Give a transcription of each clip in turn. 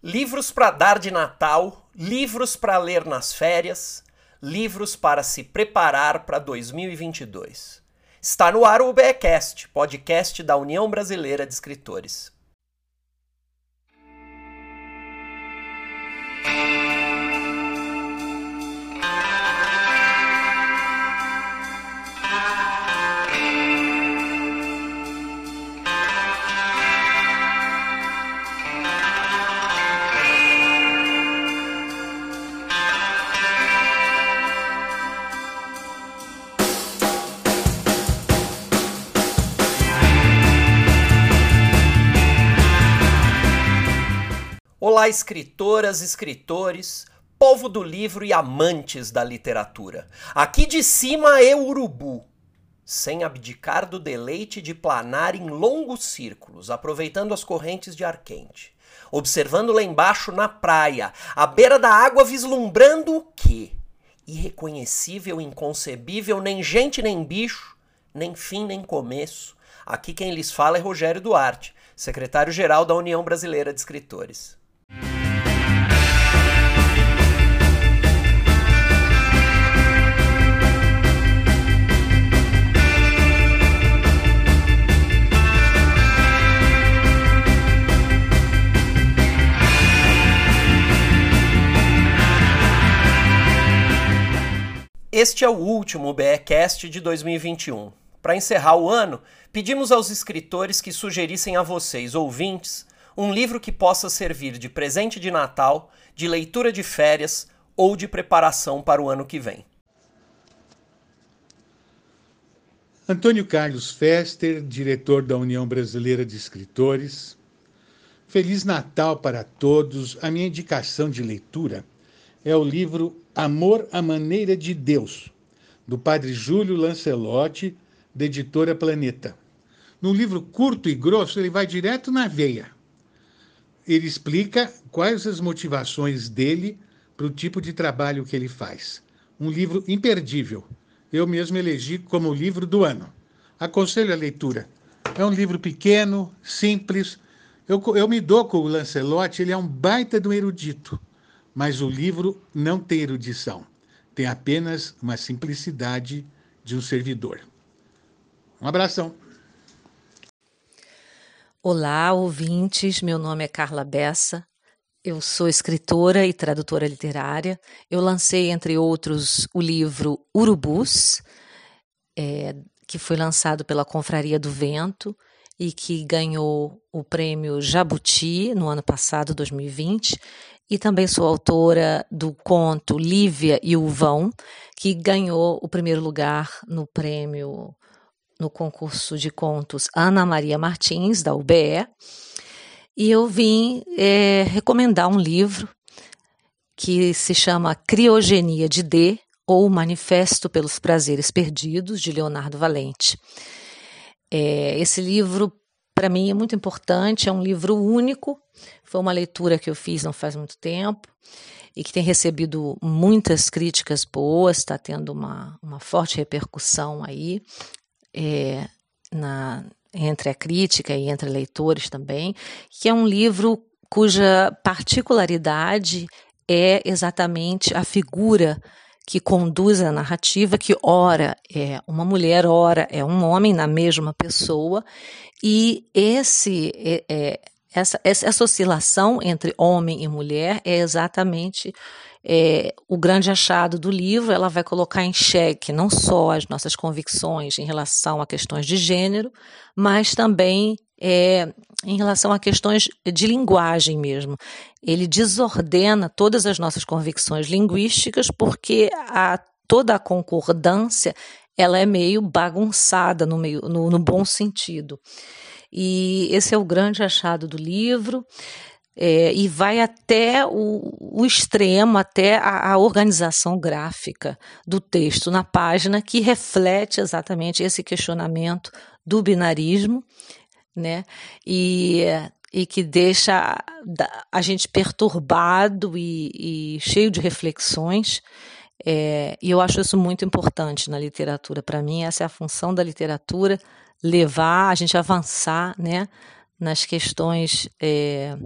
Livros para dar de Natal, livros para ler nas férias, livros para se preparar para 2022. Está no ar o BECast, podcast da União Brasileira de Escritores. Olá, escritoras, escritores, povo do livro e amantes da literatura. Aqui de cima é urubu, sem abdicar do deleite de planar em longos círculos, aproveitando as correntes de ar quente. Observando lá embaixo na praia, à beira da água, vislumbrando o quê? Irreconhecível, inconcebível, nem gente nem bicho, nem fim nem começo. Aqui quem lhes fala é Rogério Duarte, secretário-geral da União Brasileira de Escritores. Este é o último BEcast de 2021. Para encerrar o ano, pedimos aos escritores que sugerissem a vocês, ouvintes, um livro que possa servir de presente de Natal, de leitura de férias ou de preparação para o ano que vem. Antônio Carlos Fester, diretor da União Brasileira de Escritores. Feliz Natal para todos. A minha indicação de leitura é o livro Amor à Maneira de Deus, do padre Júlio Lancelotti, da editora Planeta. Num livro curto e grosso, ele vai direto na veia ele explica quais as motivações dele para o tipo de trabalho que ele faz. Um livro imperdível. Eu mesmo elegi como livro do ano. Aconselho a leitura. É um livro pequeno, simples. Eu, eu me dou com o Lancelot, ele é um baita do erudito, mas o livro não tem erudição. Tem apenas uma simplicidade de um servidor. Um abração. Olá, ouvintes. Meu nome é Carla Bessa. Eu sou escritora e tradutora literária. Eu lancei, entre outros, o livro Urubus, é, que foi lançado pela Confraria do Vento e que ganhou o prêmio Jabuti no ano passado, 2020. E também sou autora do conto Lívia e o Vão, que ganhou o primeiro lugar no prêmio no concurso de contos Ana Maria Martins, da UBE, e eu vim é, recomendar um livro que se chama Criogenia de D, ou Manifesto pelos Prazeres Perdidos, de Leonardo Valente. É, esse livro, para mim, é muito importante, é um livro único, foi uma leitura que eu fiz não faz muito tempo e que tem recebido muitas críticas boas, está tendo uma, uma forte repercussão aí é, na, entre a crítica e entre leitores também, que é um livro cuja particularidade é exatamente a figura que conduz a narrativa, que ora é uma mulher, ora é um homem na mesma pessoa, e esse é, é, essa, essa oscilação entre homem e mulher é exatamente é, o grande achado do livro, ela vai colocar em xeque não só as nossas convicções em relação a questões de gênero, mas também é, em relação a questões de linguagem mesmo. Ele desordena todas as nossas convicções linguísticas porque a, toda a concordância ela é meio bagunçada no, meio, no, no bom sentido. E esse é o grande achado do livro é, e vai até o, o extremo, até a, a, organização gráfica do texto na página, que reflete exatamente esse questionamento do binarismo, né? E, e que deixa a gente perturbado e, e cheio de reflexões. É, e eu acho isso muito importante na literatura. Para mim, essa é a função da literatura, levar a gente avançar né, nas questões é,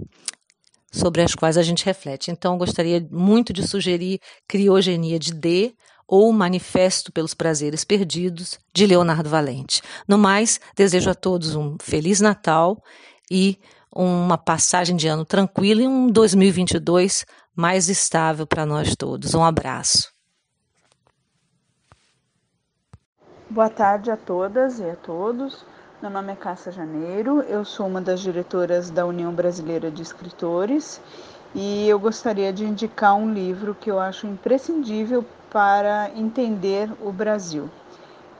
sobre as quais a gente reflete. Então, gostaria muito de sugerir Criogenia de D ou Manifesto pelos Prazeres Perdidos, de Leonardo Valente. No mais, desejo a todos um Feliz Natal e uma passagem de ano tranquila e um 2022 mais estável para nós todos. Um abraço. Boa tarde a todas e a todos. Meu nome é Cássia Janeiro, eu sou uma das diretoras da União Brasileira de Escritores e eu gostaria de indicar um livro que eu acho imprescindível para entender o Brasil.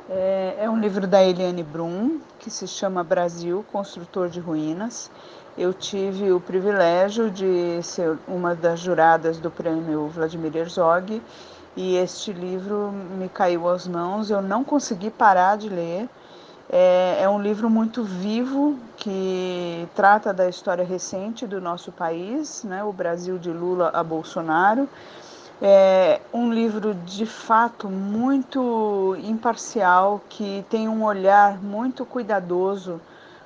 É, é um livro da Eliane Brum, que se chama Brasil, Construtor de Ruínas. Eu tive o privilégio de ser uma das juradas do prêmio Vladimir Herzog e este livro me caiu às mãos, eu não consegui parar de ler é, é um livro muito vivo que trata da história recente do nosso país, né, o Brasil de Lula a Bolsonaro. É um livro de fato muito imparcial, que tem um olhar muito cuidadoso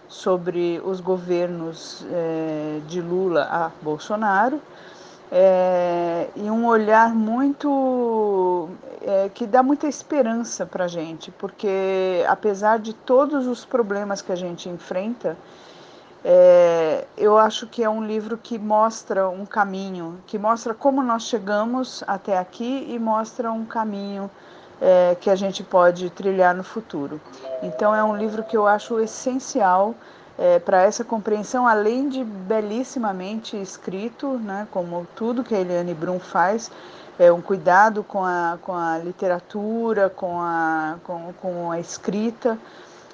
sobre os governos é, de Lula a Bolsonaro é, e um olhar muito é, que dá muita esperança para a gente, porque apesar de todos os problemas que a gente enfrenta, é, eu acho que é um livro que mostra um caminho, que mostra como nós chegamos até aqui e mostra um caminho é, que a gente pode trilhar no futuro. Então é um livro que eu acho essencial é, para essa compreensão, além de belíssimamente escrito, né, como tudo que a Eliane Brum faz, é um cuidado com a, com a literatura, com a, com, com a escrita.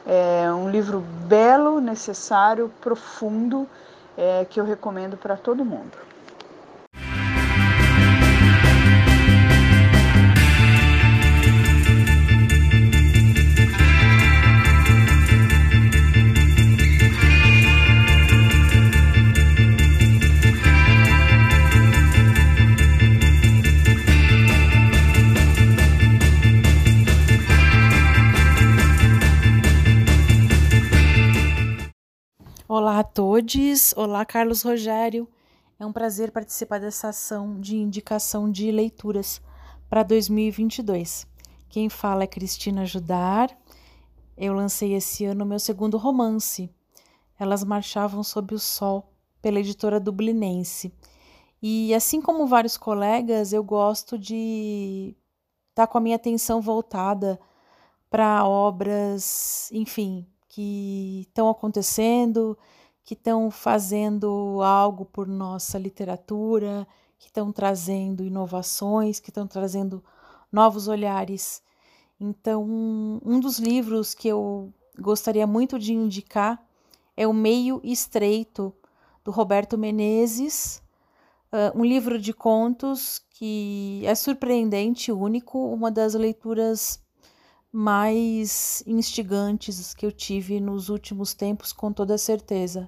É um livro belo, necessário, profundo, é, que eu recomendo para todo mundo. Olá a todos, olá Carlos Rogério. É um prazer participar dessa ação de indicação de leituras para 2022. Quem fala é Cristina Judar. Eu lancei esse ano meu segundo romance. Elas marchavam sob o sol pela editora dublinense. E assim como vários colegas, eu gosto de estar tá com a minha atenção voltada para obras, enfim, que estão acontecendo, que estão fazendo algo por nossa literatura, que estão trazendo inovações, que estão trazendo novos olhares. Então, um dos livros que eu gostaria muito de indicar é O Meio Estreito, do Roberto Menezes, uh, um livro de contos que é surpreendente, único, uma das leituras mais instigantes que eu tive nos últimos tempos, com toda certeza.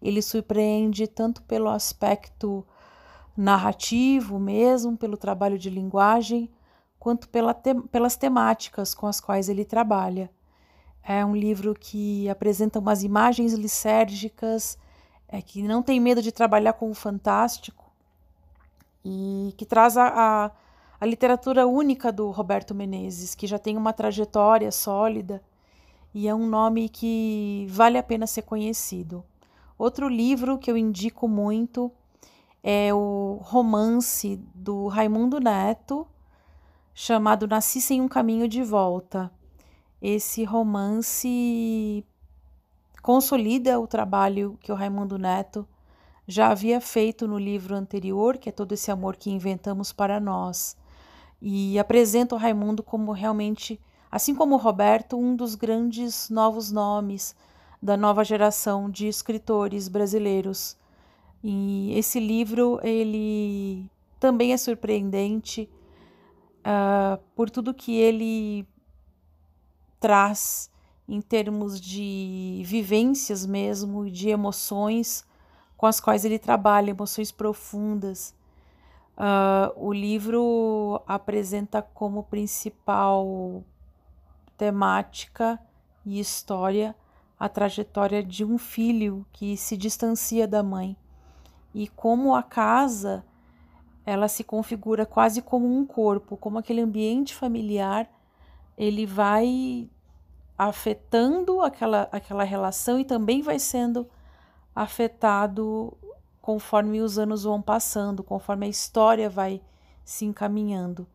Ele surpreende tanto pelo aspecto narrativo mesmo, pelo trabalho de linguagem, quanto pela te pelas temáticas com as quais ele trabalha. É um livro que apresenta umas imagens lisérgicas, é, que não tem medo de trabalhar com o fantástico e que traz a, a a literatura única do Roberto Menezes, que já tem uma trajetória sólida e é um nome que vale a pena ser conhecido. Outro livro que eu indico muito é o romance do Raimundo Neto, chamado Nasci sem um caminho de volta. Esse romance consolida o trabalho que o Raimundo Neto já havia feito no livro anterior, que é todo esse amor que inventamos para nós e apresenta o Raimundo como realmente, assim como o Roberto, um dos grandes novos nomes da nova geração de escritores brasileiros. E esse livro ele também é surpreendente uh, por tudo que ele traz em termos de vivências mesmo de emoções com as quais ele trabalha, emoções profundas. Uh, o livro apresenta como principal temática e história a trajetória de um filho que se distancia da mãe. E como a casa ela se configura quase como um corpo, como aquele ambiente familiar, ele vai afetando aquela, aquela relação e também vai sendo afetado conforme os anos vão passando, conforme a história vai se encaminhando.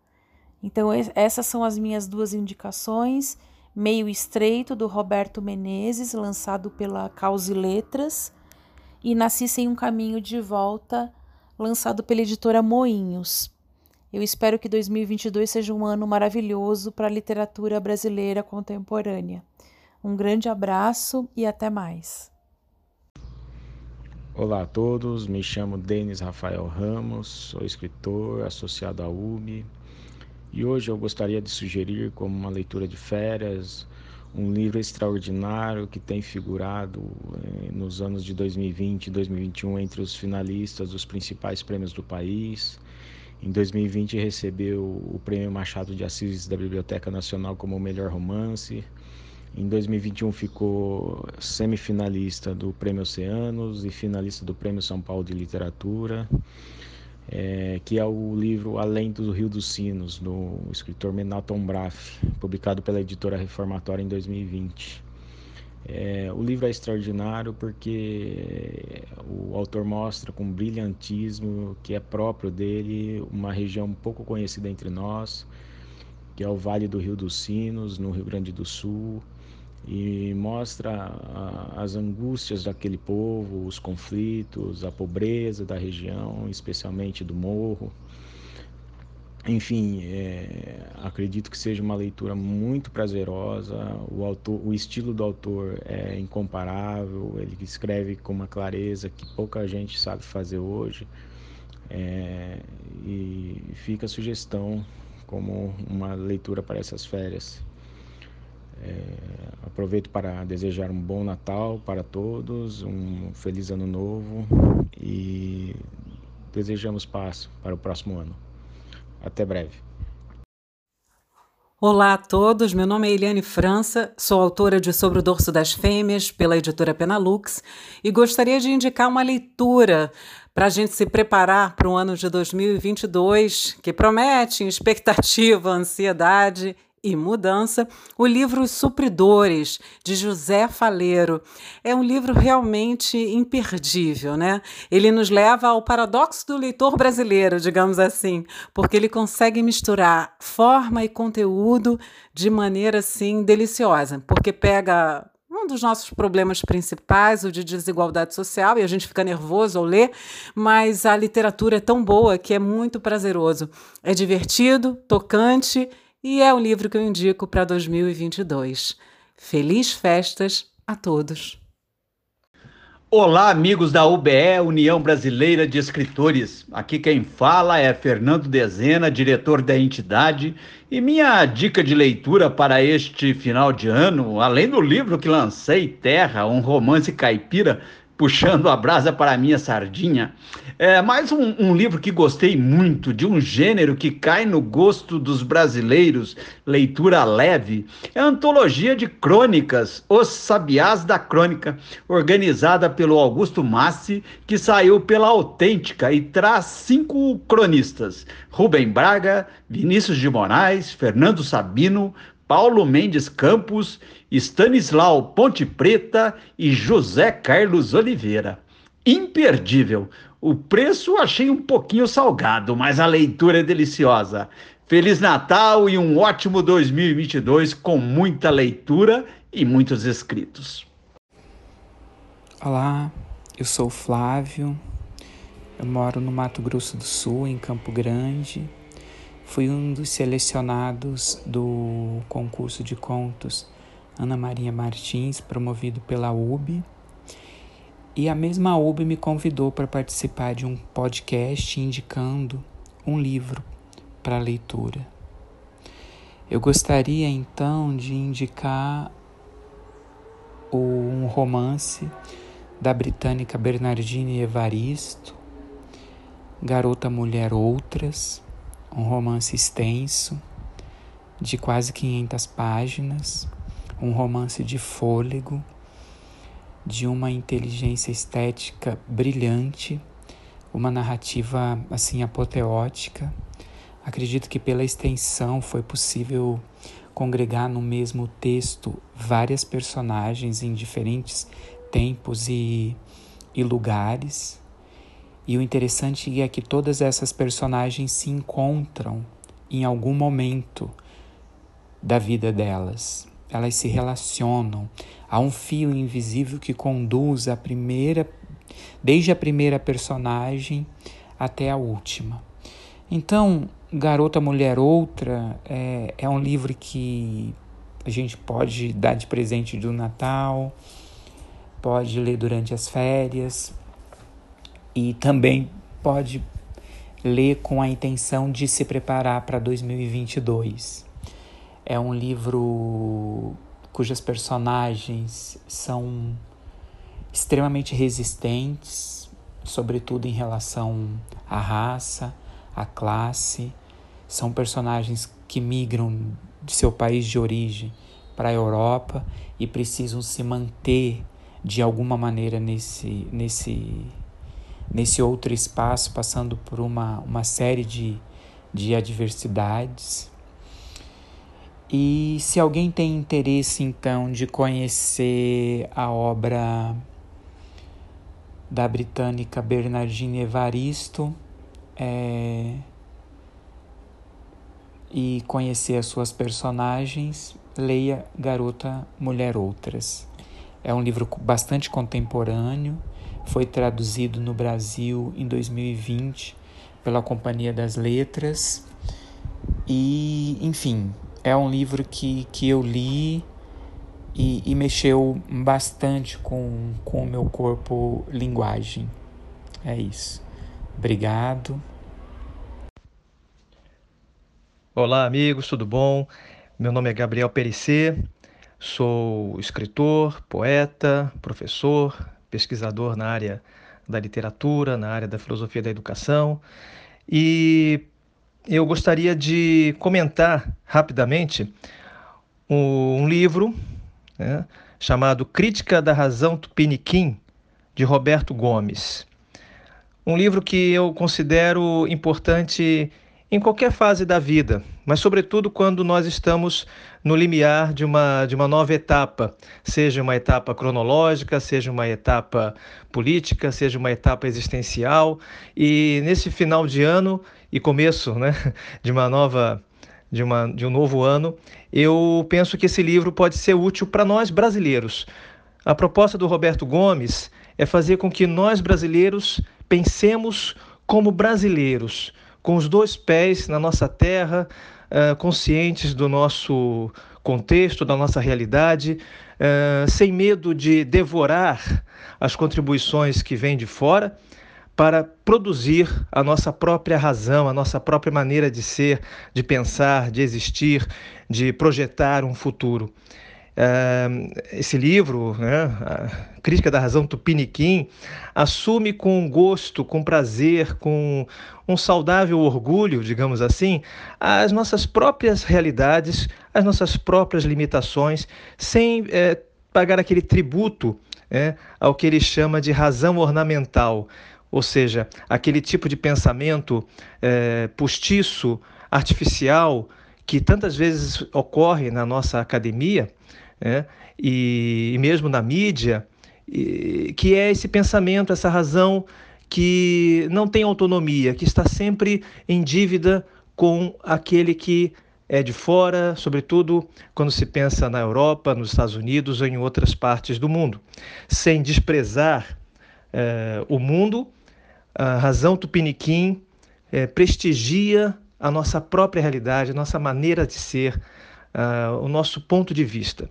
Então, essas são as minhas duas indicações. Meio Estreito, do Roberto Menezes, lançado pela Causa e Letras, e Nasci Sem um Caminho de Volta, lançado pela editora Moinhos. Eu espero que 2022 seja um ano maravilhoso para a literatura brasileira contemporânea. Um grande abraço e até mais. Olá a todos, me chamo Denis Rafael Ramos, sou escritor associado à UB e hoje eu gostaria de sugerir como uma leitura de férias um livro extraordinário que tem figurado eh, nos anos de 2020 e 2021 entre os finalistas dos principais prêmios do país. Em 2020 recebeu o Prêmio Machado de Assis da Biblioteca Nacional como o melhor romance. Em 2021 ficou semifinalista do Prêmio Oceanos e finalista do Prêmio São Paulo de Literatura, é, que é o livro Além do Rio dos Sinos, do escritor Menaton Braff, publicado pela editora Reformatória em 2020. É, o livro é extraordinário porque o autor mostra com brilhantismo que é próprio dele uma região pouco conhecida entre nós, que é o Vale do Rio dos Sinos, no Rio Grande do Sul, e mostra as angústias daquele povo, os conflitos, a pobreza da região, especialmente do morro. Enfim, é, acredito que seja uma leitura muito prazerosa. O, autor, o estilo do autor é incomparável, ele escreve com uma clareza que pouca gente sabe fazer hoje. É, e fica a sugestão como uma leitura para essas férias. É, aproveito para desejar um bom Natal para todos, um feliz Ano Novo e desejamos paz para o próximo ano. Até breve. Olá a todos, meu nome é Eliane França, sou autora de Sobre o Dorso das Fêmeas pela editora Penalux e gostaria de indicar uma leitura para a gente se preparar para o ano de 2022 que promete expectativa, ansiedade e mudança, o livro Supridores, de José Faleiro. É um livro realmente imperdível, né? Ele nos leva ao paradoxo do leitor brasileiro, digamos assim, porque ele consegue misturar forma e conteúdo de maneira assim deliciosa, porque pega um dos nossos problemas principais, o de desigualdade social, e a gente fica nervoso ao ler, mas a literatura é tão boa que é muito prazeroso. É divertido, tocante e é o livro que eu indico para 2022. Feliz festas a todos! Olá, amigos da UBE, União Brasileira de Escritores. Aqui quem fala é Fernando Dezena, diretor da entidade, e minha dica de leitura para este final de ano, além do livro que lancei, Terra, um romance caipira, puxando a brasa para a minha sardinha. É mais um, um, livro que gostei muito, de um gênero que cai no gosto dos brasileiros, leitura leve. É a antologia de crônicas, Os Sabiás da Crônica, organizada pelo Augusto Massi, que saiu pela Autêntica e traz cinco cronistas: Rubem Braga, Vinícius de Moraes, Fernando Sabino, Paulo Mendes Campos, Stanislau Ponte Preta e José Carlos Oliveira. Imperdível. O preço achei um pouquinho salgado, mas a leitura é deliciosa. Feliz Natal e um ótimo 2022 com muita leitura e muitos escritos. Olá, eu sou Flávio. Eu moro no Mato Grosso do Sul, em Campo Grande. Fui um dos selecionados do concurso de contos Ana Maria Martins, promovido pela UB. E a mesma UB me convidou para participar de um podcast indicando um livro para leitura. Eu gostaria então de indicar um romance da britânica Bernardine Evaristo, Garota Mulher Outras, um romance extenso, de quase 500 páginas, um romance de fôlego, de uma inteligência estética brilhante, uma narrativa assim apoteótica. Acredito que pela extensão foi possível congregar no mesmo texto várias personagens em diferentes tempos e, e lugares. E o interessante é que todas essas personagens se encontram em algum momento da vida delas. Elas se relacionam. Há um fio invisível que conduz a primeira, desde a primeira personagem até a última. Então, Garota Mulher Outra é, é um livro que a gente pode dar de presente do Natal, pode ler durante as férias e também pode ler com a intenção de se preparar para 2022. É um livro cujas personagens são extremamente resistentes, sobretudo em relação à raça, à classe. São personagens que migram de seu país de origem para a Europa e precisam se manter de alguma maneira nesse, nesse, nesse outro espaço, passando por uma, uma série de, de adversidades. E se alguém tem interesse então de conhecer a obra da britânica Bernardine Evaristo é, e conhecer as suas personagens, leia Garota Mulher Outras. É um livro bastante contemporâneo, foi traduzido no Brasil em 2020 pela Companhia das Letras. E, enfim, é um livro que, que eu li e, e mexeu bastante com, com o meu corpo linguagem. É isso. Obrigado. Olá, amigos, tudo bom? Meu nome é Gabriel Perissé, Sou escritor, poeta, professor, pesquisador na área da literatura, na área da filosofia da educação e eu gostaria de comentar rapidamente um livro né, chamado Crítica da Razão Tupiniquim, de Roberto Gomes. Um livro que eu considero importante em qualquer fase da vida, mas sobretudo quando nós estamos no limiar de uma, de uma nova etapa, seja uma etapa cronológica, seja uma etapa política, seja uma etapa existencial, e nesse final de ano e começo né, de uma nova de, uma, de um novo ano, eu penso que esse livro pode ser útil para nós brasileiros. A proposta do Roberto Gomes é fazer com que nós brasileiros pensemos como brasileiros, com os dois pés na nossa terra, uh, conscientes do nosso contexto, da nossa realidade, uh, sem medo de devorar as contribuições que vêm de fora para produzir a nossa própria razão, a nossa própria maneira de ser, de pensar, de existir, de projetar um futuro. Uh, esse livro, né, Crítica da Razão Tupiniquim, assume com gosto, com prazer, com um saudável orgulho, digamos assim, as nossas próprias realidades, as nossas próprias limitações, sem é, pagar aquele tributo é, ao que ele chama de razão ornamental, ou seja, aquele tipo de pensamento é, postiço, artificial, que tantas vezes ocorre na nossa academia né? e, e mesmo na mídia, e, que é esse pensamento, essa razão que não tem autonomia, que está sempre em dívida com aquele que é de fora, sobretudo quando se pensa na Europa, nos Estados Unidos ou em outras partes do mundo. Sem desprezar eh, o mundo, a razão tupiniquim eh, prestigia a nossa própria realidade, a nossa maneira de ser, uh, o nosso ponto de vista.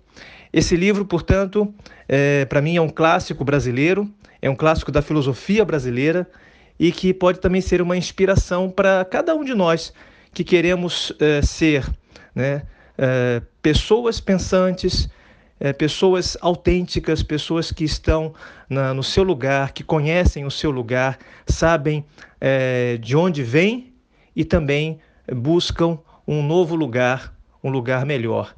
Esse livro, portanto, é, para mim é um clássico brasileiro, é um clássico da filosofia brasileira e que pode também ser uma inspiração para cada um de nós que queremos é, ser né, é, pessoas pensantes, é, pessoas autênticas, pessoas que estão na, no seu lugar, que conhecem o seu lugar, sabem é, de onde vêm e também buscam um novo lugar um lugar melhor.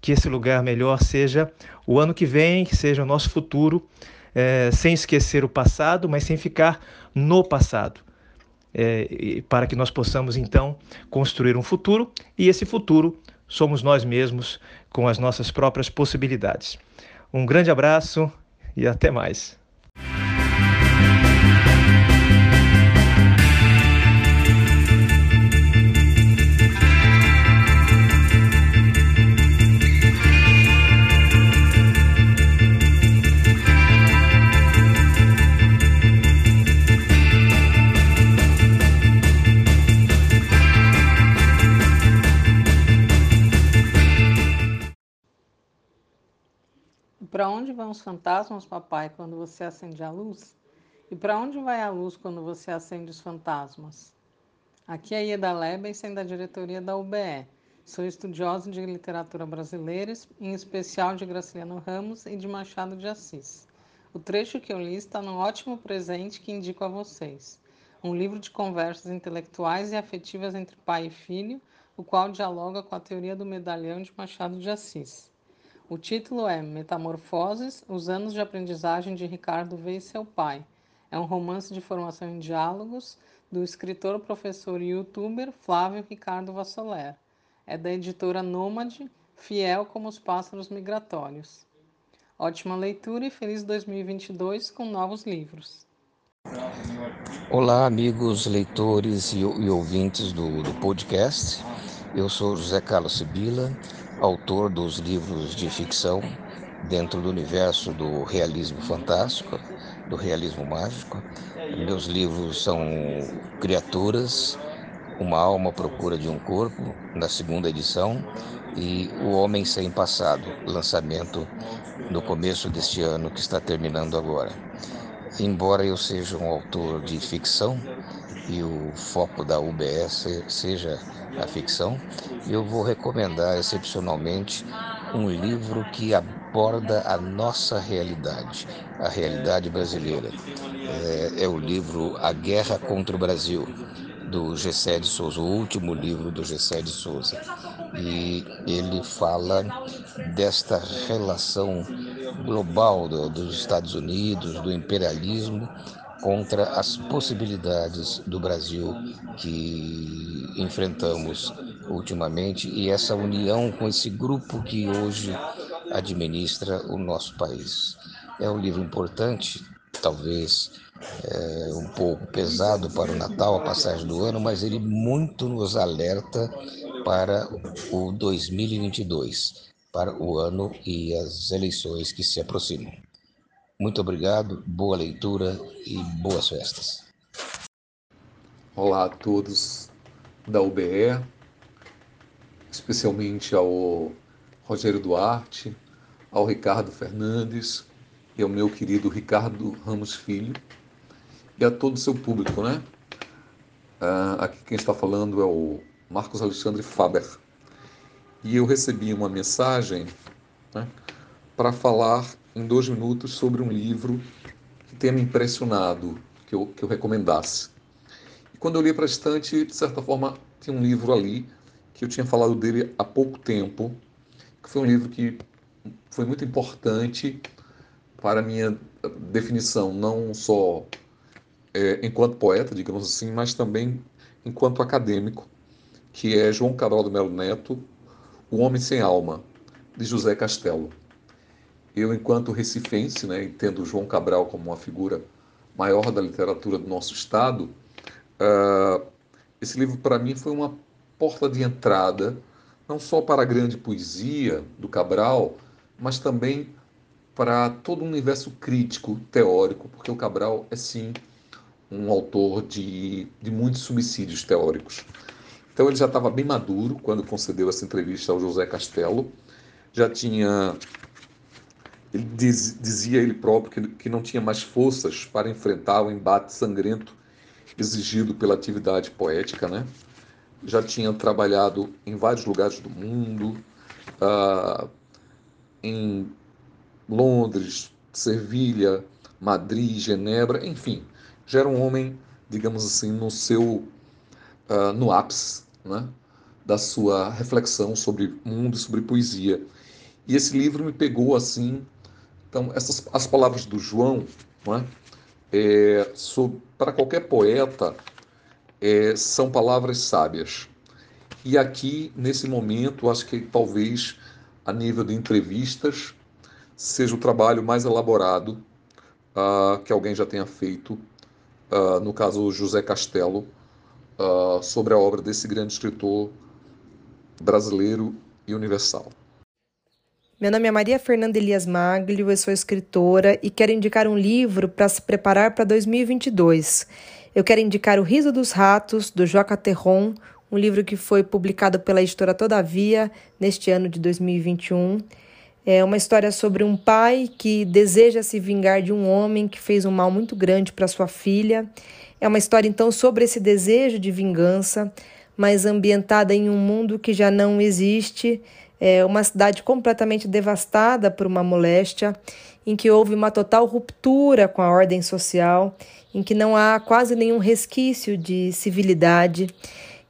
Que esse lugar melhor seja o ano que vem, que seja o nosso futuro, é, sem esquecer o passado, mas sem ficar no passado. é, para que nós possamos então construir um futuro e esse futuro somos nós mesmos com as nossas próprias possibilidades. Um grande abraço e até mais. Para onde vão os fantasmas, papai, quando você acende a luz? E para onde vai a luz quando você acende os fantasmas? Aqui é Ieda Lebensen, da diretoria da UBE. Sou estudiosa de literatura brasileira, em especial de Graciliano Ramos e de Machado de Assis. O trecho que eu li está num ótimo presente que indico a vocês. Um livro de conversas intelectuais e afetivas entre pai e filho, o qual dialoga com a teoria do medalhão de Machado de Assis. O título é Metamorfoses: Os anos de aprendizagem de Ricardo V e seu pai. É um romance de formação em diálogos do escritor, professor e youtuber Flávio Ricardo Vassoler. É da editora Nômade, fiel como os pássaros migratórios. Ótima leitura e feliz 2022 com novos livros. Olá, amigos leitores e, e ouvintes do, do podcast. Eu sou José Carlos Sibila autor dos livros de ficção dentro do universo do realismo fantástico, do realismo mágico. Meus livros são Criaturas, Uma Alma à Procura de um Corpo, na segunda edição, e O Homem Sem Passado, lançamento no começo deste ano que está terminando agora. Embora eu seja um autor de ficção e o foco da UBS seja a ficção, eu vou recomendar excepcionalmente um livro que aborda a nossa realidade, a realidade brasileira. É, é o livro A Guerra contra o Brasil, do Gessé de Souza, o último livro do Gessé de Souza. E ele fala desta relação global do, dos Estados Unidos, do imperialismo contra as possibilidades do Brasil que enfrentamos ultimamente e essa união com esse grupo que hoje administra o nosso país. É um livro importante, talvez é, um pouco pesado para o Natal, a passagem do ano, mas ele muito nos alerta para o 2022, para o ano e as eleições que se aproximam. Muito obrigado, boa leitura e boas festas. Olá a todos da UBE, especialmente ao Rogério Duarte, ao Ricardo Fernandes e ao meu querido Ricardo Ramos Filho e a todo o seu público, né? Uh, aqui quem está falando é o Marcos Alexandre Faber. E eu recebi uma mensagem né, para falar em dois minutos sobre um livro que tenha me impressionado, que eu, que eu recomendasse. E quando eu li para a estante, de certa forma, tinha um livro ali que eu tinha falado dele há pouco tempo, que foi um livro que foi muito importante para a minha definição, não só é, enquanto poeta, digamos assim, mas também enquanto acadêmico, que é João Cabral do Melo Neto, O Homem Sem Alma, de José Castelo. Eu, enquanto recifense, né, entendo João Cabral como uma figura maior da literatura do nosso estado, uh, esse livro para mim foi uma porta de entrada, não só para a grande poesia do Cabral, mas também para todo o universo crítico, teórico, porque o Cabral é sim um autor de, de muitos subsídios teóricos. Então ele já estava bem maduro quando concedeu essa entrevista ao José Castelo, já tinha ele diz, dizia ele próprio que, que não tinha mais forças para enfrentar o embate sangrento exigido pela atividade poética, né? Já tinha trabalhado em vários lugares do mundo, uh, em Londres, Sevilha, Madrid, Genebra, enfim, já era um homem, digamos assim, no seu uh, no ápice, né? Da sua reflexão sobre mundo e sobre poesia. E esse livro me pegou assim então, essas as palavras do João, não é? é para qualquer poeta, é, são palavras sábias. E aqui, nesse momento, acho que talvez a nível de entrevistas seja o trabalho mais elaborado uh, que alguém já tenha feito, uh, no caso José Castelo, uh, sobre a obra desse grande escritor brasileiro e universal. Meu nome é Maria Fernanda Elias Maglio, eu sou escritora e quero indicar um livro para se preparar para 2022. Eu quero indicar O Riso dos Ratos, do Joca Terron, um livro que foi publicado pela editora Todavia neste ano de 2021. É uma história sobre um pai que deseja se vingar de um homem que fez um mal muito grande para sua filha. É uma história então sobre esse desejo de vingança, mas ambientada em um mundo que já não existe, é uma cidade completamente devastada por uma moléstia, em que houve uma total ruptura com a ordem social, em que não há quase nenhum resquício de civilidade.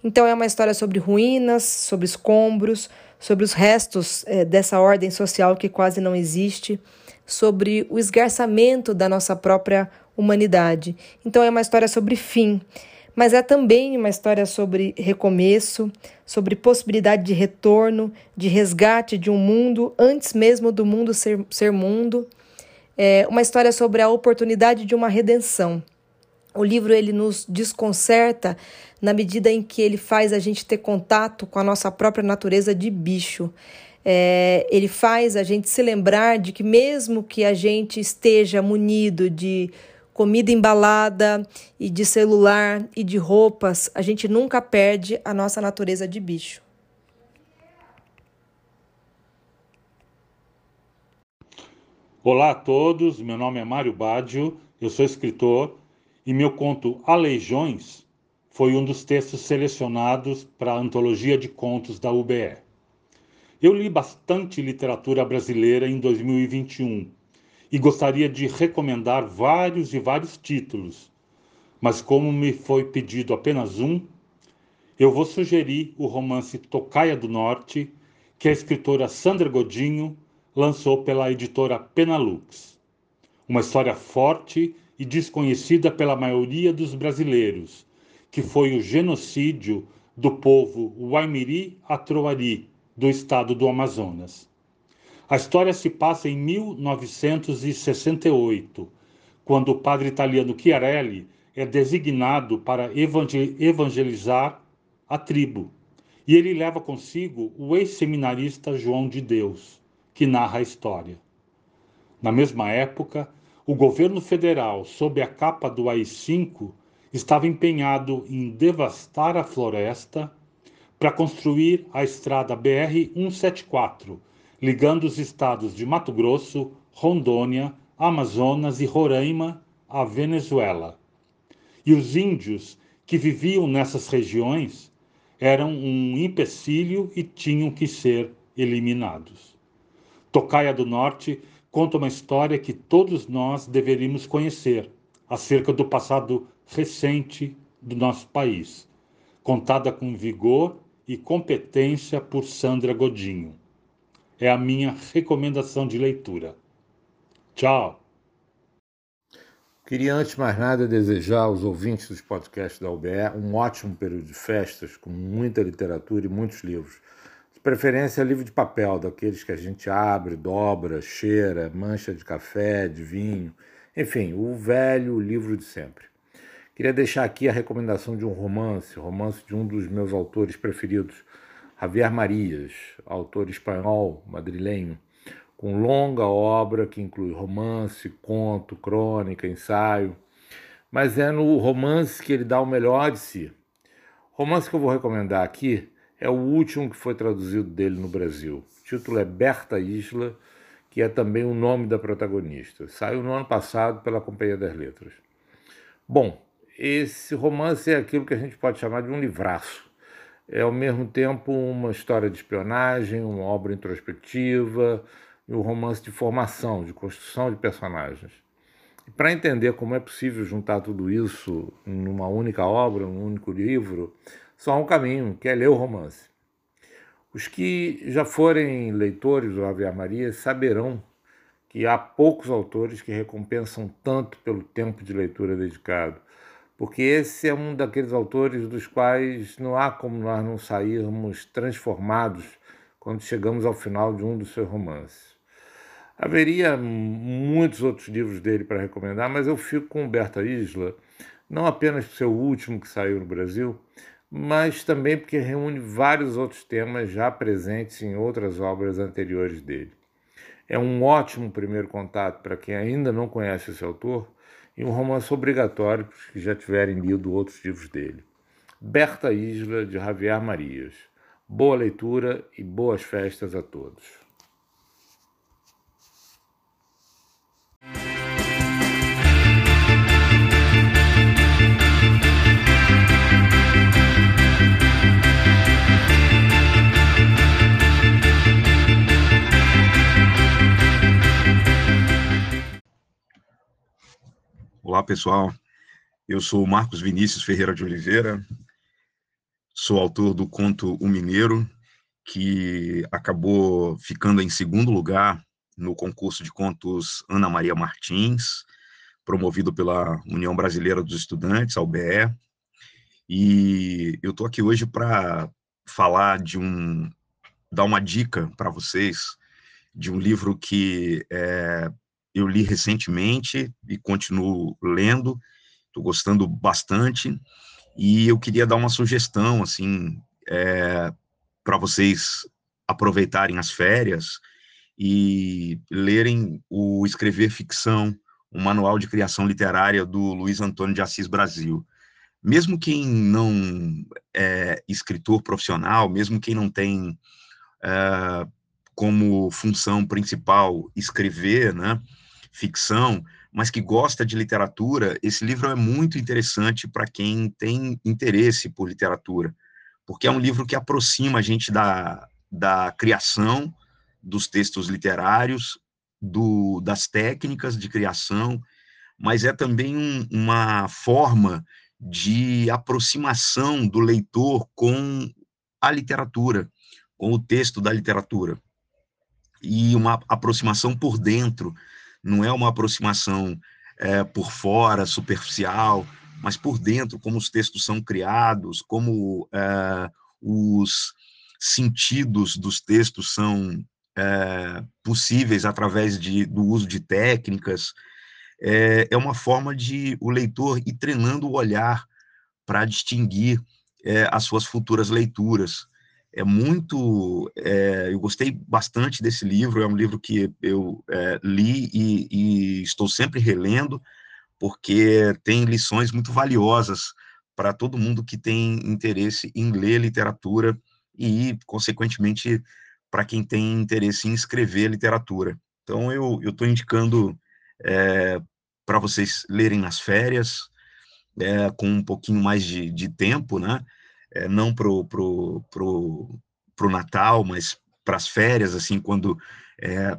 Então é uma história sobre ruínas, sobre escombros, sobre os restos é, dessa ordem social que quase não existe, sobre o esgarçamento da nossa própria humanidade. Então é uma história sobre fim, mas é também uma história sobre recomeço, sobre possibilidade de retorno, de resgate de um mundo antes mesmo do mundo ser, ser mundo. É uma história sobre a oportunidade de uma redenção. O livro ele nos desconcerta na medida em que ele faz a gente ter contato com a nossa própria natureza de bicho. É, ele faz a gente se lembrar de que, mesmo que a gente esteja munido de comida embalada e de celular e de roupas, a gente nunca perde a nossa natureza de bicho. Olá a todos, meu nome é Mário Baggio, eu sou escritor e meu conto Aleijões foi um dos textos selecionados para a antologia de contos da UBE. Eu li bastante literatura brasileira em 2021 e gostaria de recomendar vários e vários títulos, mas como me foi pedido apenas um, eu vou sugerir o romance Tocaia do Norte, que a escritora Sandra Godinho lançou pela editora Penalux. Uma história forte e desconhecida pela maioria dos brasileiros, que foi o genocídio do povo Waimiri Atroari, do estado do Amazonas. A história se passa em 1968, quando o padre italiano Chiarelli é designado para evangelizar a tribo. E ele leva consigo o ex-seminarista João de Deus, que narra a história. Na mesma época, o governo federal, sob a capa do AI-5, estava empenhado em devastar a floresta para construir a estrada BR-174, ligando os estados de Mato Grosso, Rondônia, Amazonas e Roraima à Venezuela. E os índios que viviam nessas regiões eram um empecilho e tinham que ser eliminados. Tocaia do Norte conta uma história que todos nós deveríamos conhecer acerca do passado recente do nosso país, contada com vigor e competência por Sandra Godinho. É a minha recomendação de leitura. Tchau! Queria, antes de mais nada, desejar aos ouvintes dos podcasts da UBE um ótimo período de festas, com muita literatura e muitos livros. Preferência, livro de papel, daqueles que a gente abre, dobra, cheira, mancha de café, de vinho, enfim, o velho livro de sempre. Queria deixar aqui a recomendação de um romance, romance de um dos meus autores preferidos, Javier Marias, autor espanhol, madrilenho, com longa obra que inclui romance, conto, crônica, ensaio, mas é no romance que ele dá o melhor de si. O romance que eu vou recomendar aqui é o último que foi traduzido dele no Brasil. O título é Berta Isla, que é também o nome da protagonista. Saiu no ano passado pela Companhia das Letras. Bom, esse romance é aquilo que a gente pode chamar de um livraço. É ao mesmo tempo uma história de espionagem, uma obra introspectiva e um romance de formação, de construção de personagens. E para entender como é possível juntar tudo isso numa única obra, num único livro, só há um caminho, que é ler o romance. Os que já forem leitores do Ave Maria saberão que há poucos autores que recompensam tanto pelo tempo de leitura dedicado, porque esse é um daqueles autores dos quais não há como nós não sairmos transformados quando chegamos ao final de um dos seus romances. Haveria muitos outros livros dele para recomendar, mas eu fico com Berta Isla, não apenas o último que saiu no Brasil, mas também porque reúne vários outros temas já presentes em outras obras anteriores dele. É um ótimo primeiro contato para quem ainda não conhece esse autor e um romance obrigatório para os que já tiverem lido outros livros dele. Berta Isla, de Javier Marias. Boa leitura e boas festas a todos. Olá, pessoal. Eu sou Marcos Vinícius Ferreira de Oliveira, sou autor do conto O Mineiro, que acabou ficando em segundo lugar no concurso de contos Ana Maria Martins, promovido pela União Brasileira dos Estudantes, a UBE. E eu estou aqui hoje para falar de um, dar uma dica para vocês de um livro que é, eu li recentemente e continuo lendo, estou gostando bastante, e eu queria dar uma sugestão, assim, é, para vocês aproveitarem as férias e lerem o Escrever Ficção, um manual de criação literária do Luiz Antônio de Assis Brasil. Mesmo quem não é escritor profissional, mesmo quem não tem é, como função principal escrever, né, ficção, mas que gosta de literatura, esse livro é muito interessante para quem tem interesse por literatura, porque é um livro que aproxima a gente da, da criação dos textos literários, do, das técnicas de criação, mas é também um, uma forma de aproximação do leitor com a literatura, com o texto da literatura, e uma aproximação por dentro. Não é uma aproximação é, por fora, superficial, mas por dentro, como os textos são criados, como é, os sentidos dos textos são é, possíveis através de, do uso de técnicas, é, é uma forma de o leitor ir treinando o olhar para distinguir é, as suas futuras leituras é muito. É, eu gostei bastante desse livro, é um livro que eu é, li e, e, estou sempre relendo, porque tem lições muito valiosas para todo mundo que tem interesse em ler literatura e, consequentemente, para quem tem interesse em escrever literatura. Então, eu estou indicando é, para vocês lerem nas férias, é, com um pouquinho mais de, de tempo, né? É, não pro, pro, pro, pro Natal, mas para as férias, assim, quando é,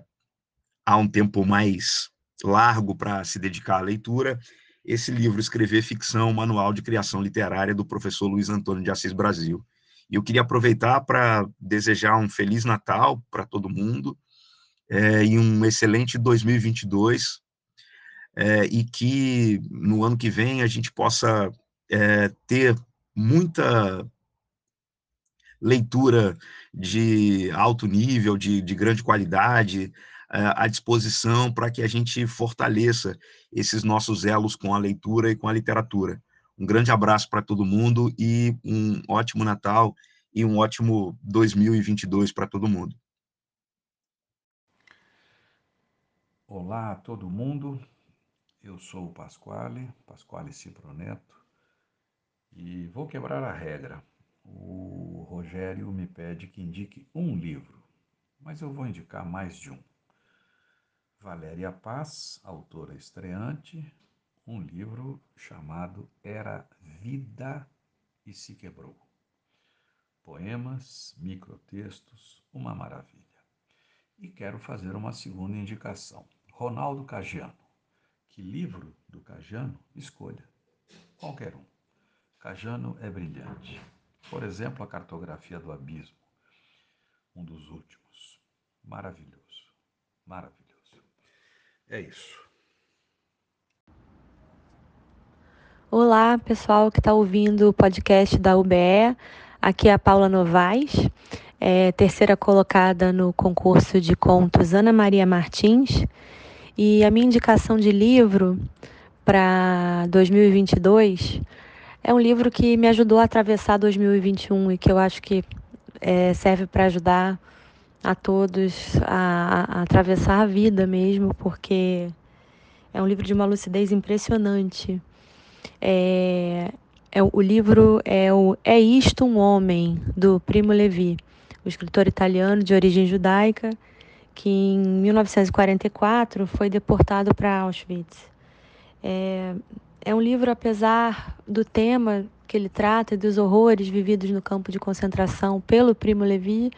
há um tempo mais largo para se dedicar à leitura, esse livro, Escrever Ficção, Manual de Criação Literária, do professor Luiz Antônio de Assis Brasil. E eu queria aproveitar para desejar um Feliz Natal para todo mundo é, e um excelente 2022, é, e que no ano que vem a gente possa é, ter muita leitura de alto nível, de, de grande qualidade, uh, à disposição para que a gente fortaleça esses nossos elos com a leitura e com a literatura. Um grande abraço para todo mundo e um ótimo Natal e um ótimo 2022 para todo mundo. Olá a todo mundo, eu sou o Pasquale, Pasquale Ciproneto, e vou quebrar a regra. O Rogério me pede que indique um livro, mas eu vou indicar mais de um. Valéria Paz, autora estreante, um livro chamado Era Vida e Se Quebrou. Poemas, microtextos, uma maravilha. E quero fazer uma segunda indicação. Ronaldo Cagiano. Que livro do Cagiano? Escolha. Qualquer um. Cajano é brilhante. Por exemplo, a cartografia do abismo, um dos últimos. Maravilhoso, maravilhoso. É isso. Olá, pessoal que está ouvindo o podcast da UBE. Aqui é a Paula Novaes, é, terceira colocada no concurso de contos Ana Maria Martins. E a minha indicação de livro para 2022 é um livro que me ajudou a atravessar 2021 e que eu acho que é, serve para ajudar a todos a, a, atravessar a vida mesmo, porque é um livro de uma lucidez impressionante. É, é, o livro é o É Isto um Homem, do Primo Levi, o escritor italiano de origem judaica, que em 1944 foi deportado para Auschwitz. É, é um livro, apesar do tema que ele trata, dos horrores vividos no campo de concentração pelo Primo Levi,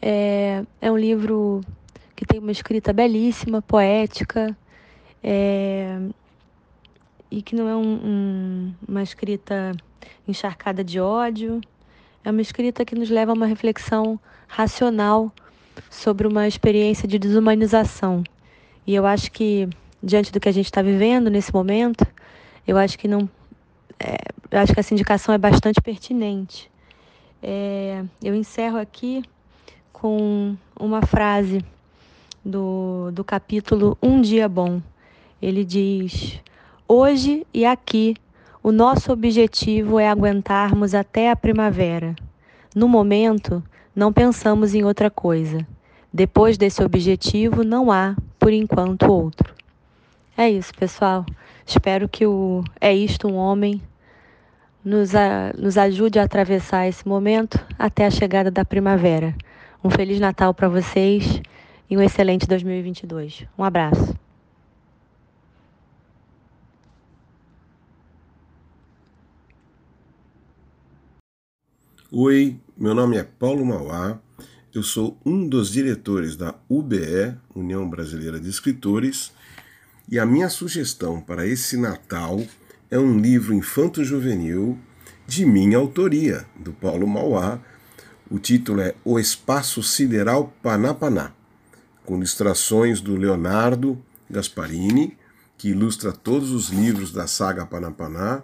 é, é um livro que tem uma escrita belíssima, poética, é, e que não é um, um, uma escrita encharcada de ódio, é uma escrita que nos leva a uma reflexão racional sobre uma experiência de desumanização. E eu acho que, diante do que a gente está vivendo nesse momento, eu acho que não. É, eu acho que essa indicação é bastante pertinente. É, eu encerro aqui com uma frase do, do capítulo Um Dia Bom. Ele diz: Hoje e aqui, o nosso objetivo é aguentarmos até a primavera. No momento, não pensamos em outra coisa. Depois desse objetivo, não há, por enquanto, outro. É isso, pessoal. Espero que o É Isto um Homem nos, a, nos ajude a atravessar esse momento até a chegada da primavera. Um Feliz Natal para vocês e um excelente 2022. Um abraço. Oi, meu nome é Paulo Mauá, eu sou um dos diretores da UBE, União Brasileira de Escritores, e a minha sugestão para esse Natal é um livro infanto-juvenil de minha autoria, do Paulo Mauá. O título é O Espaço Sideral Panapaná, com ilustrações do Leonardo Gasparini, que ilustra todos os livros da saga Panapaná.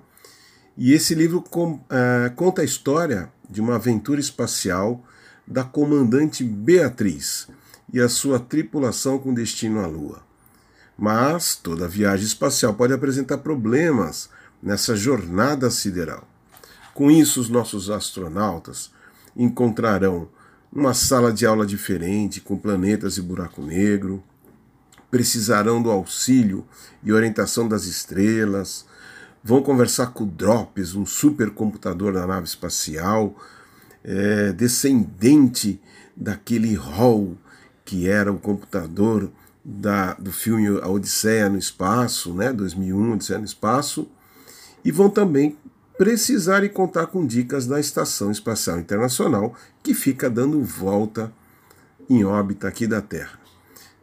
E esse livro com, uh, conta a história de uma aventura espacial da comandante Beatriz e a sua tripulação com destino à Lua. Mas toda viagem espacial pode apresentar problemas nessa jornada sideral. Com isso, os nossos astronautas encontrarão uma sala de aula diferente, com planetas e buraco negro, precisarão do auxílio e orientação das estrelas, vão conversar com o Drops, um supercomputador da nave espacial, é, descendente daquele Hall que era o computador da, do filme A Odisseia no Espaço, né, 2001, Odisseia no Espaço, e vão também precisar e contar com dicas da Estação Espacial Internacional, que fica dando volta em órbita aqui da Terra.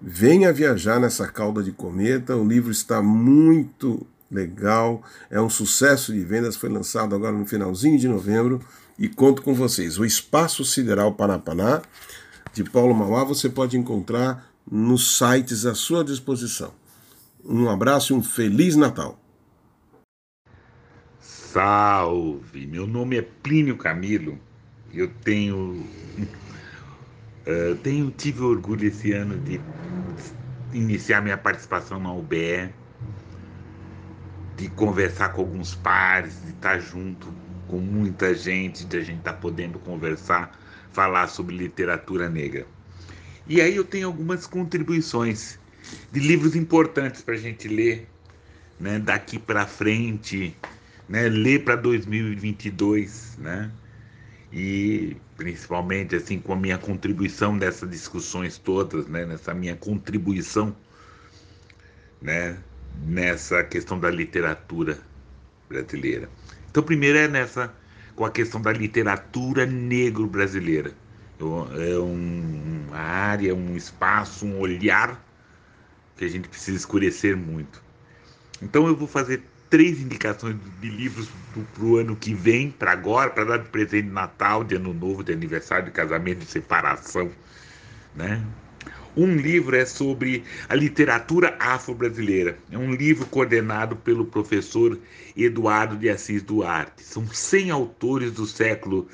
Venha viajar nessa cauda de cometa, o livro está muito legal, é um sucesso de vendas, foi lançado agora no finalzinho de novembro e conto com vocês. O Espaço Sideral Parapaná, de Paulo Mauá, você pode encontrar nos sites à sua disposição. Um abraço e um Feliz Natal! Salve! Meu nome é Plínio Camilo. Eu tenho. Uh, tenho tive orgulho esse ano de iniciar minha participação na UBE, de conversar com alguns pares, de estar junto com muita gente, de a gente estar podendo conversar, falar sobre literatura negra. E aí eu tenho algumas contribuições de livros importantes para a gente ler né, daqui para frente, né, ler para 2022, né? E principalmente assim com a minha contribuição dessas discussões todas, né, nessa minha contribuição, né, nessa questão da literatura brasileira. Então, primeiro é nessa com a questão da literatura negro brasileira é um, uma área, um espaço, um olhar que a gente precisa escurecer muito. Então eu vou fazer três indicações de livros para o ano que vem, para agora, para dar de presente de Natal, de Ano Novo, de aniversário, de casamento, de separação, né? Um livro é sobre a literatura afro-brasileira. É um livro coordenado pelo professor Eduardo de Assis Duarte. São 100 autores do século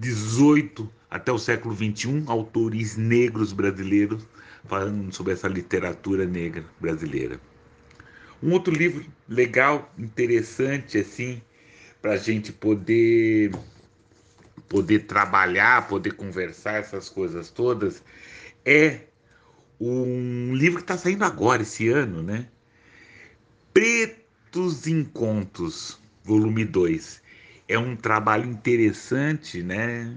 XVIII até o século XXI, autores negros brasileiros, falando sobre essa literatura negra brasileira. Um outro livro legal, interessante, assim, para a gente poder poder trabalhar, poder conversar essas coisas todas, é um livro que está saindo agora, esse ano, né? Pretos em Contos, volume 2. É um trabalho interessante, né?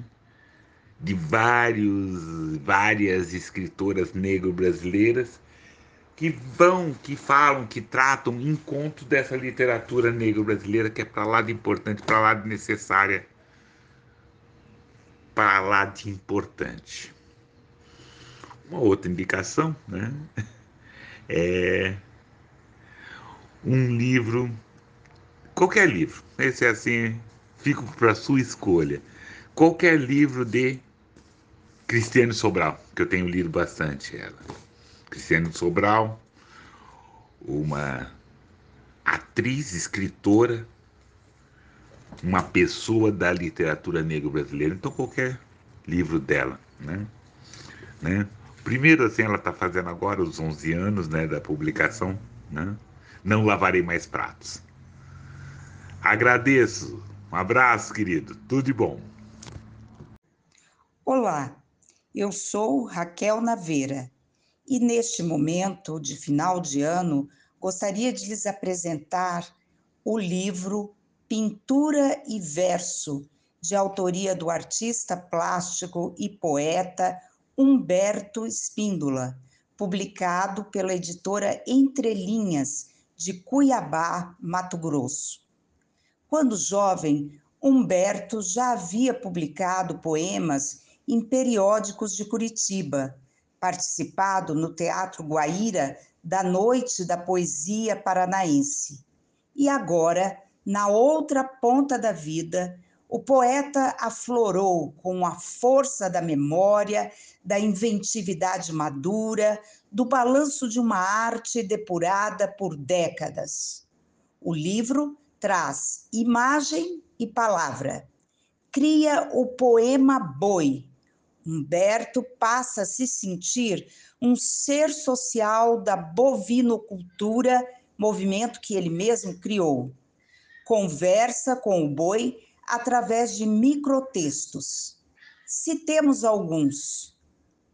De vários, várias escritoras negro-brasileiras que vão, que falam, que tratam encontros dessa literatura negro-brasileira que é para lá de importante, para lá de necessária, para lá de importante. Uma outra indicação, né? É um livro, qualquer livro, esse é assim, fico para sua escolha. Qualquer livro de Cristiane Sobral, que eu tenho lido bastante ela. Cristiane Sobral, uma atriz, escritora, uma pessoa da literatura negra brasileira. Então, qualquer livro dela, né? né? Primeiro, assim, ela está fazendo agora os 11 anos né, da publicação, né? Não lavarei mais pratos. Agradeço. Um abraço, querido. Tudo de bom. Olá, eu sou Raquel Naveira e neste momento de final de ano, gostaria de lhes apresentar o livro Pintura e Verso, de autoria do artista plástico e poeta Humberto Espíndola, publicado pela editora Entre Linhas, de Cuiabá, Mato Grosso. Quando jovem, Humberto já havia publicado poemas em periódicos de Curitiba, participado no Teatro Guaíra da Noite da Poesia Paranaense. E agora, na outra ponta da vida, o poeta aflorou com a força da memória, da inventividade madura, do balanço de uma arte depurada por décadas. O livro traz imagem e palavra. Cria o poema Boi, Humberto passa a se sentir um ser social da bovinocultura, movimento que ele mesmo criou. Conversa com o boi através de microtextos. Citemos alguns.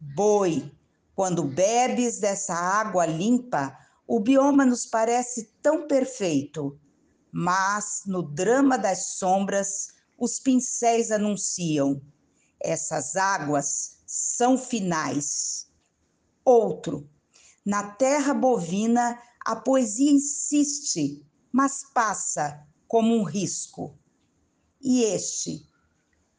Boi, quando bebes dessa água limpa, o bioma nos parece tão perfeito, mas no drama das sombras, os pincéis anunciam essas águas são finais. Outro, na terra bovina, a poesia insiste, mas passa como um risco. E este,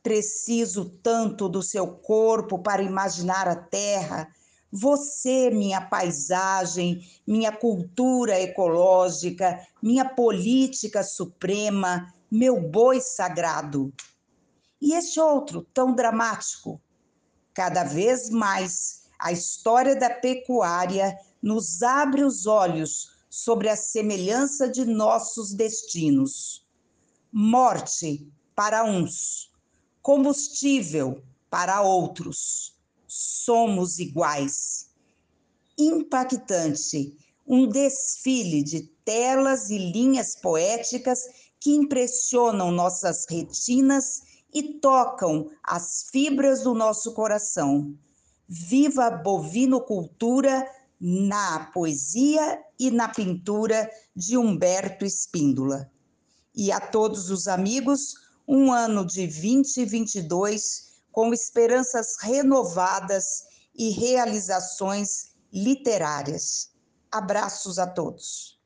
preciso tanto do seu corpo para imaginar a terra, você, minha paisagem, minha cultura ecológica, minha política suprema, meu boi sagrado. E este outro, tão dramático. Cada vez mais, a história da pecuária nos abre os olhos sobre a semelhança de nossos destinos. Morte para uns, combustível para outros. Somos iguais. Impactante, um desfile de telas e linhas poéticas que impressionam nossas retinas e tocam as fibras do nosso coração. Viva a bovinocultura na poesia e na pintura de Humberto Espíndola. E a todos os amigos, um ano de 2022 com esperanças renovadas e realizações literárias. Abraços a todos.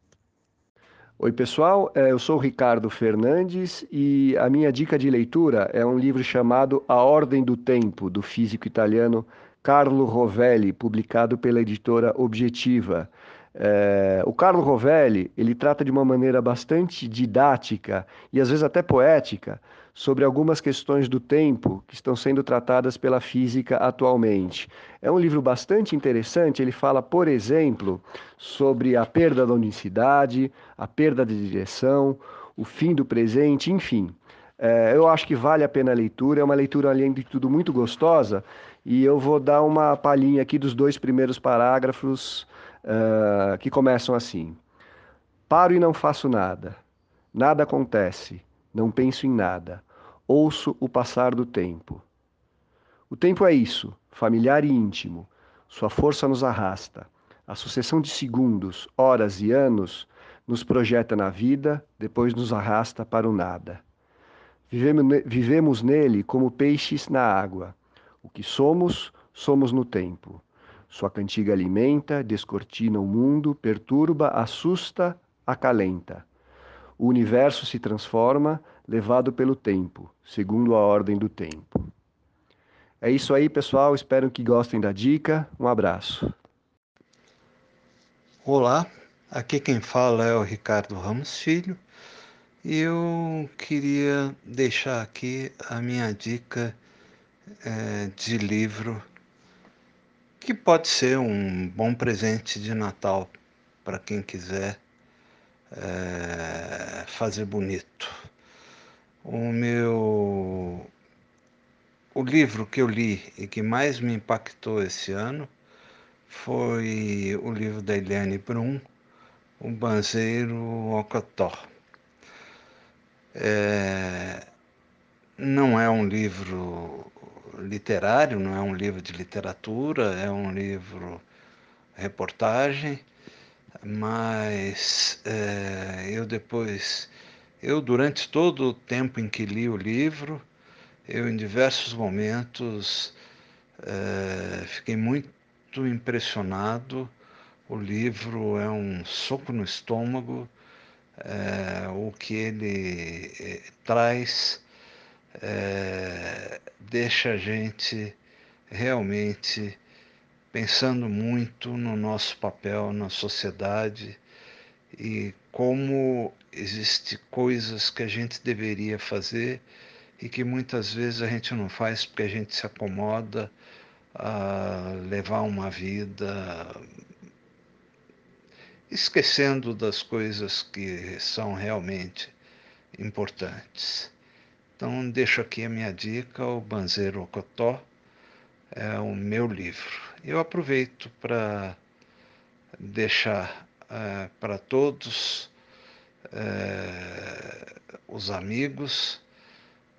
Oi, pessoal. É, eu sou Ricardo Fernandes e a minha dica de leitura é um livro chamado A Ordem do Tempo, do físico italiano Carlo Rovelli, publicado pela editora Objetiva. É, o Carlo Rovelli ele trata de uma maneira bastante didática e às vezes até poética sobre algumas questões do tempo que estão sendo tratadas pela física atualmente. É um livro bastante interessante. Ele fala, por exemplo, sobre a perda da unicidade, a perda de direção, o fim do presente, enfim. É, eu acho que vale a pena a leitura. É uma leitura, além de tudo, muito gostosa. E eu vou dar uma palhinha aqui dos dois primeiros parágrafos uh, que começam assim: Paro e não faço nada. Nada acontece. Não penso em nada ouço o passar do tempo. O tempo é isso, familiar e íntimo. Sua força nos arrasta. A sucessão de segundos, horas e anos nos projeta na vida, depois nos arrasta para o nada. Vivemos nele como peixes na água. O que somos, somos no tempo. Sua cantiga alimenta, descortina o mundo, perturba, assusta, acalenta. O universo se transforma, levado pelo tempo, segundo a ordem do tempo. É isso aí, pessoal. Espero que gostem da dica. Um abraço. Olá, aqui quem fala é o Ricardo Ramos Filho e eu queria deixar aqui a minha dica é, de livro que pode ser um bom presente de Natal para quem quiser é, fazer bonito. O meu o livro que eu li e que mais me impactou esse ano foi o livro da Eliane Brum, O Banzeiro Ocotó. É, não é um livro literário, não é um livro de literatura, é um livro reportagem, mas é, eu depois eu, durante todo o tempo em que li o livro, eu, em diversos momentos, é, fiquei muito impressionado. O livro é um soco no estômago, é, o que ele traz deixa a gente realmente pensando muito no nosso papel na sociedade e como existe coisas que a gente deveria fazer e que muitas vezes a gente não faz porque a gente se acomoda a levar uma vida esquecendo das coisas que são realmente importantes. Então deixo aqui a minha dica, o Banzeiro Ocotó é o meu livro. Eu aproveito para deixar é, para todos é, os amigos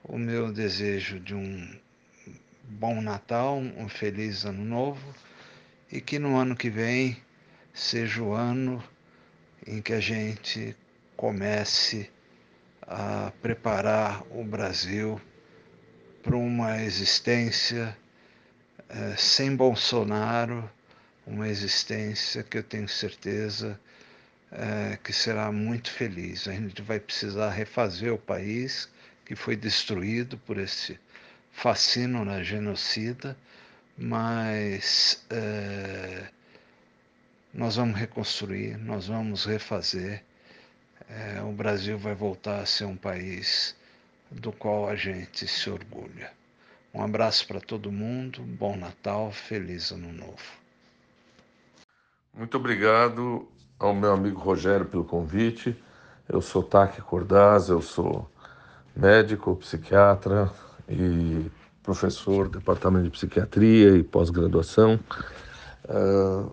o meu desejo de um bom Natal, um feliz Ano Novo e que no ano que vem seja o ano em que a gente comece a preparar o Brasil para uma existência sem Bolsonaro uma existência que eu tenho certeza é, que será muito feliz. A gente vai precisar refazer o país que foi destruído por esse fascínio na genocida, mas é, nós vamos reconstruir, nós vamos refazer. É, o Brasil vai voltar a ser um país do qual a gente se orgulha. Um abraço para todo mundo, bom Natal, feliz Ano Novo. Muito obrigado ao meu amigo Rogério pelo convite. Eu sou Taki Cordaz, eu sou médico, psiquiatra e professor do departamento de psiquiatria e pós-graduação. Uh,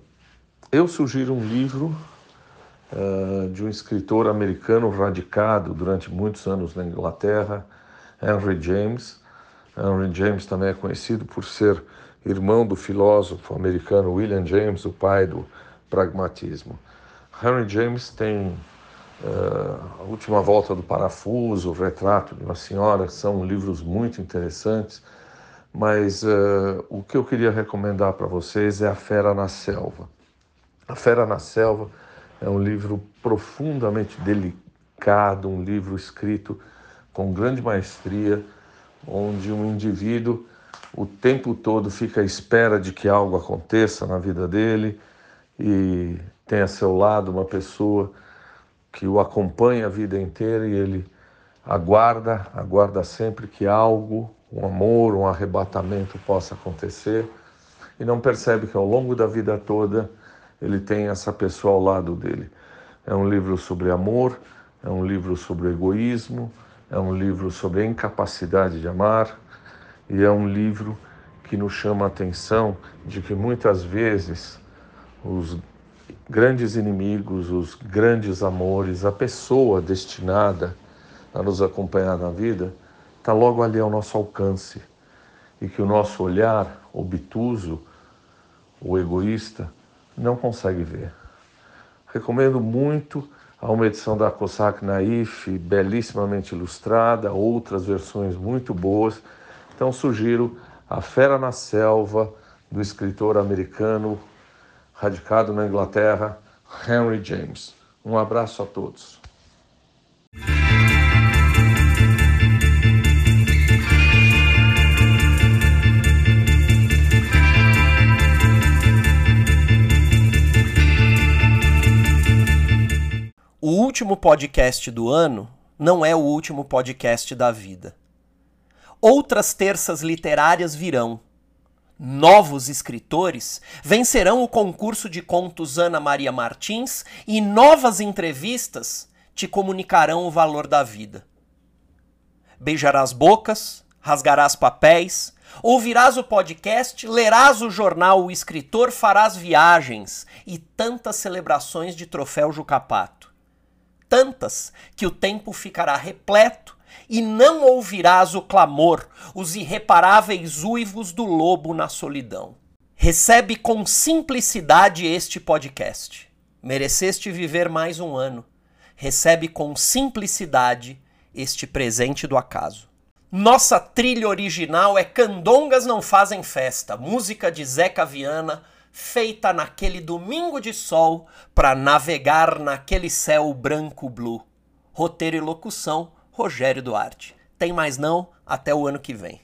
eu sugiro um livro uh, de um escritor americano radicado durante muitos anos na Inglaterra, Henry James. Henry James também é conhecido por ser irmão do filósofo americano William James, o pai do pragmatismo. Henry James tem uh, A Última Volta do Parafuso, O Retrato de uma Senhora, são livros muito interessantes, mas uh, o que eu queria recomendar para vocês é A Fera na Selva. A Fera na Selva é um livro profundamente delicado, um livro escrito com grande maestria, onde um indivíduo o tempo todo fica à espera de que algo aconteça na vida dele e tem a seu lado uma pessoa que o acompanha a vida inteira e ele aguarda, aguarda sempre que algo, um amor, um arrebatamento possa acontecer e não percebe que ao longo da vida toda ele tem essa pessoa ao lado dele. É um livro sobre amor, é um livro sobre egoísmo, é um livro sobre a incapacidade de amar e é um livro que nos chama a atenção de que muitas vezes os grandes inimigos, os grandes amores, a pessoa destinada a nos acompanhar na vida, está logo ali ao nosso alcance e que o nosso olhar obtuso, o egoísta, não consegue ver. Recomendo muito a uma edição da Cossack Naif, belíssimamente ilustrada, outras versões muito boas. Então sugiro A Fera na Selva, do escritor americano radicado na Inglaterra, Henry James. Um abraço a todos. Último podcast do ano não é o último podcast da vida. Outras terças literárias virão. Novos escritores vencerão o concurso de contos Ana Maria Martins e novas entrevistas te comunicarão o valor da vida. Beijarás bocas, rasgarás papéis, ouvirás o podcast, lerás o jornal O Escritor, farás viagens e tantas celebrações de troféu Jucapato tantas que o tempo ficará repleto e não ouvirás o clamor, os irreparáveis uivos do lobo na solidão. Recebe com simplicidade este podcast. Mereceste viver mais um ano. Recebe com simplicidade este presente do acaso. Nossa trilha original é Candongas Não Fazem Festa, música de Zeca Viana, feita naquele domingo de sol para navegar naquele céu branco blue. Roteiro e locução, Rogério Duarte. Tem mais não? Até o ano que vem.